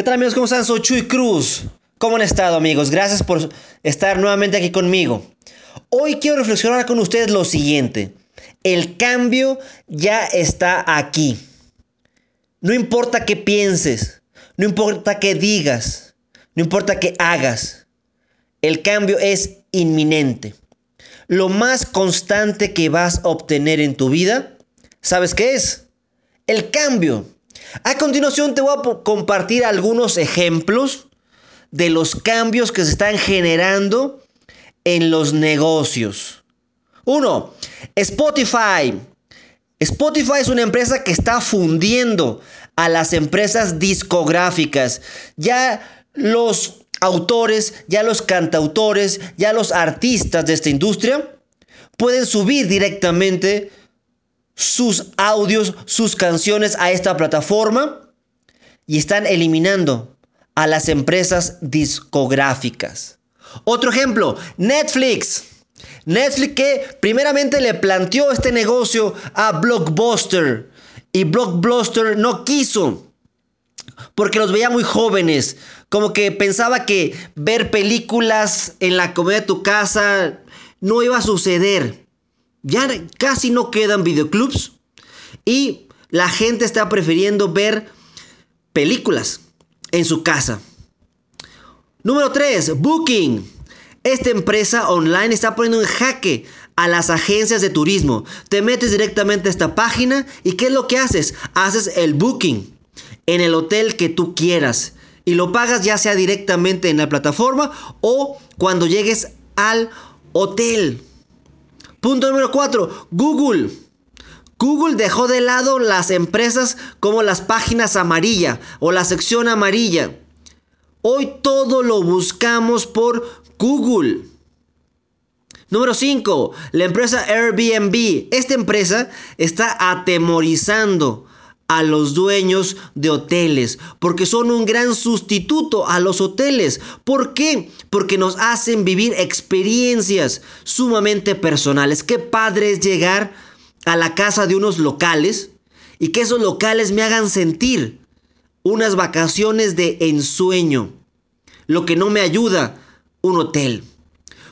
¿Qué tal amigos? ¿Cómo están? Soy Chuy Cruz. ¿Cómo han estado amigos? Gracias por estar nuevamente aquí conmigo. Hoy quiero reflexionar con ustedes lo siguiente. El cambio ya está aquí. No importa qué pienses, no importa qué digas, no importa qué hagas. El cambio es inminente. Lo más constante que vas a obtener en tu vida, ¿sabes qué es? El cambio. A continuación te voy a compartir algunos ejemplos de los cambios que se están generando en los negocios. Uno, Spotify. Spotify es una empresa que está fundiendo a las empresas discográficas. Ya los autores, ya los cantautores, ya los artistas de esta industria pueden subir directamente sus audios, sus canciones a esta plataforma y están eliminando a las empresas discográficas. Otro ejemplo, Netflix. Netflix que primeramente le planteó este negocio a Blockbuster y Blockbuster no quiso porque los veía muy jóvenes, como que pensaba que ver películas en la comida de tu casa no iba a suceder. Ya casi no quedan videoclubs y la gente está prefiriendo ver películas en su casa. Número 3, Booking. Esta empresa online está poniendo en jaque a las agencias de turismo. Te metes directamente a esta página y ¿qué es lo que haces? Haces el booking en el hotel que tú quieras y lo pagas ya sea directamente en la plataforma o cuando llegues al hotel. Punto número 4, Google. Google dejó de lado las empresas como las páginas amarilla o la sección amarilla. Hoy todo lo buscamos por Google. Número 5. La empresa Airbnb. Esta empresa está atemorizando a los dueños de hoteles porque son un gran sustituto a los hoteles. ¿Por qué? Porque nos hacen vivir experiencias sumamente personales. Qué padre es llegar a la casa de unos locales y que esos locales me hagan sentir unas vacaciones de ensueño. Lo que no me ayuda un hotel.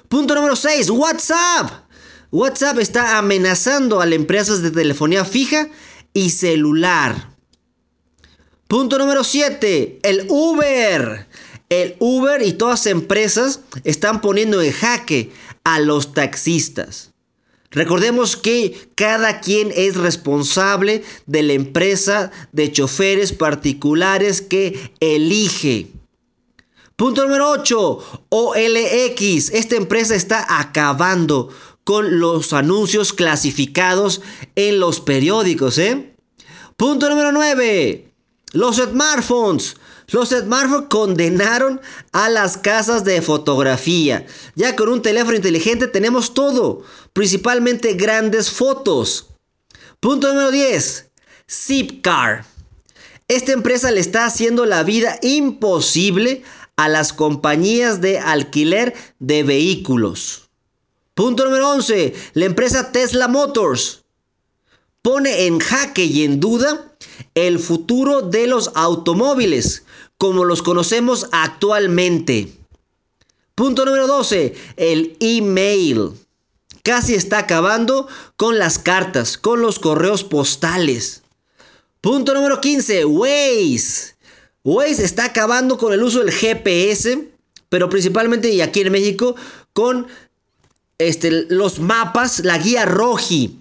Punto número 6, WhatsApp. WhatsApp está amenazando a las empresas de telefonía fija y celular. Punto número 7, el Uber. El Uber y todas las empresas están poniendo en jaque a los taxistas. Recordemos que cada quien es responsable de la empresa de choferes particulares que elige. Punto número 8. OLX. Esta empresa está acabando con los anuncios clasificados en los periódicos. ¿eh? Punto número 9. Los smartphones. Los smartphones condenaron a las casas de fotografía. Ya con un teléfono inteligente tenemos todo, principalmente grandes fotos. Punto número 10. Zipcar. Esta empresa le está haciendo la vida imposible a las compañías de alquiler de vehículos. Punto número 11. La empresa Tesla Motors pone en jaque y en duda el futuro de los automóviles como los conocemos actualmente. Punto número 12. El email. Casi está acabando con las cartas, con los correos postales. Punto número 15. Waze. Waze está acabando con el uso del GPS, pero principalmente y aquí en México con este, los mapas, la guía Roji,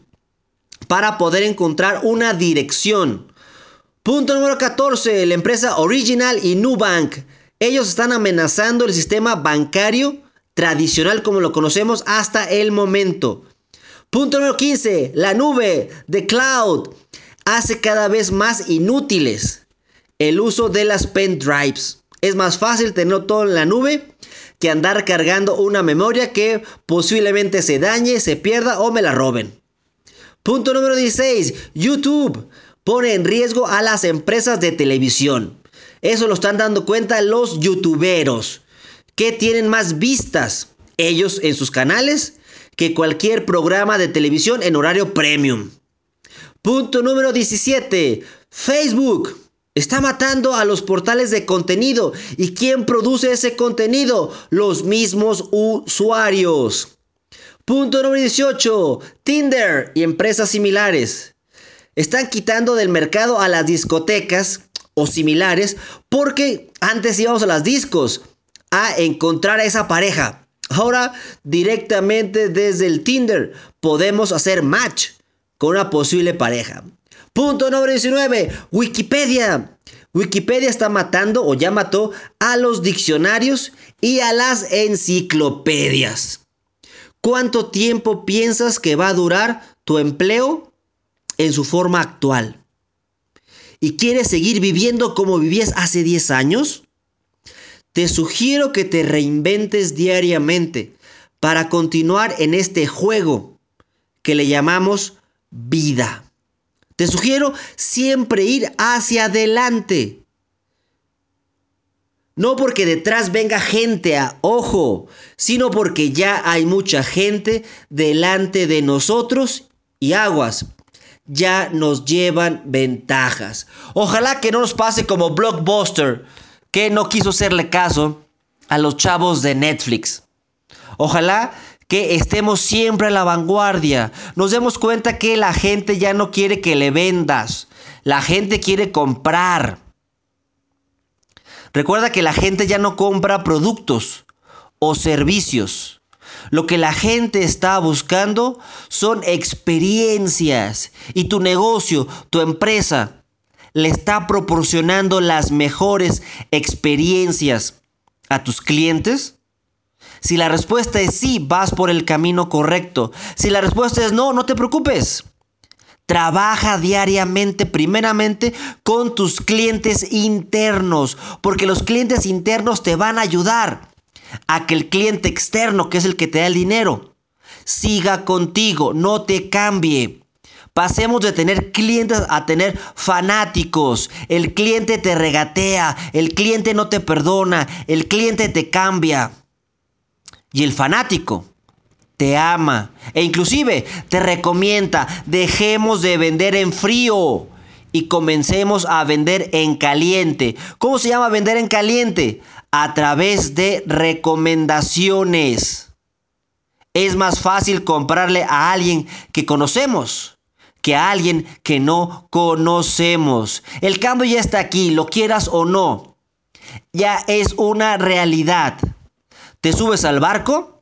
para poder encontrar una dirección. Punto número 14. La empresa Original y Nubank. Ellos están amenazando el sistema bancario tradicional como lo conocemos hasta el momento. Punto número 15. La nube de cloud hace cada vez más inútiles el uso de las pen drives. Es más fácil tener todo en la nube que andar cargando una memoria que posiblemente se dañe, se pierda o me la roben. Punto número 16. YouTube pone en riesgo a las empresas de televisión. Eso lo están dando cuenta los youtuberos, que tienen más vistas ellos en sus canales que cualquier programa de televisión en horario premium. Punto número 17. Facebook Está matando a los portales de contenido. ¿Y quién produce ese contenido? Los mismos usuarios. Punto número 18. Tinder y empresas similares. Están quitando del mercado a las discotecas o similares porque antes íbamos a las discos a encontrar a esa pareja. Ahora directamente desde el Tinder podemos hacer match con una posible pareja. Punto número 19. Wikipedia. Wikipedia está matando o ya mató a los diccionarios y a las enciclopedias. ¿Cuánto tiempo piensas que va a durar tu empleo en su forma actual? ¿Y quieres seguir viviendo como vivías hace 10 años? Te sugiero que te reinventes diariamente para continuar en este juego que le llamamos vida. Te sugiero siempre ir hacia adelante. No porque detrás venga gente a ojo, sino porque ya hay mucha gente delante de nosotros y aguas. Ya nos llevan ventajas. Ojalá que no nos pase como Blockbuster, que no quiso hacerle caso a los chavos de Netflix. Ojalá que estemos siempre a la vanguardia. Nos demos cuenta que la gente ya no quiere que le vendas. La gente quiere comprar. Recuerda que la gente ya no compra productos o servicios. Lo que la gente está buscando son experiencias. Y tu negocio, tu empresa, le está proporcionando las mejores experiencias a tus clientes. Si la respuesta es sí, vas por el camino correcto. Si la respuesta es no, no te preocupes. Trabaja diariamente, primeramente, con tus clientes internos, porque los clientes internos te van a ayudar a que el cliente externo, que es el que te da el dinero, siga contigo, no te cambie. Pasemos de tener clientes a tener fanáticos. El cliente te regatea, el cliente no te perdona, el cliente te cambia. Y el fanático te ama e inclusive te recomienda, dejemos de vender en frío y comencemos a vender en caliente. ¿Cómo se llama vender en caliente? A través de recomendaciones. Es más fácil comprarle a alguien que conocemos que a alguien que no conocemos. El cambio ya está aquí, lo quieras o no. Ya es una realidad. ¿Te subes al barco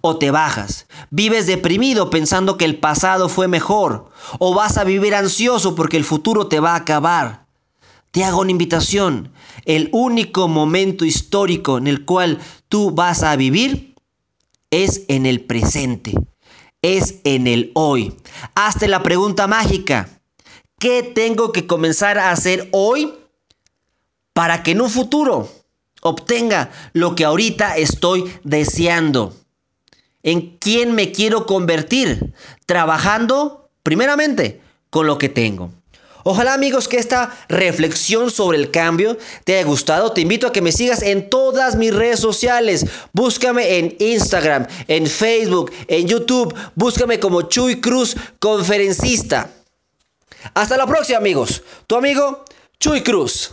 o te bajas? ¿Vives deprimido pensando que el pasado fue mejor? ¿O vas a vivir ansioso porque el futuro te va a acabar? Te hago una invitación. El único momento histórico en el cual tú vas a vivir es en el presente. Es en el hoy. Hazte la pregunta mágica. ¿Qué tengo que comenzar a hacer hoy para que en un futuro obtenga lo que ahorita estoy deseando. ¿En quién me quiero convertir? Trabajando primeramente con lo que tengo. Ojalá amigos que esta reflexión sobre el cambio te haya gustado. Te invito a que me sigas en todas mis redes sociales. Búscame en Instagram, en Facebook, en YouTube. Búscame como Chuy Cruz, conferencista. Hasta la próxima amigos. Tu amigo Chuy Cruz.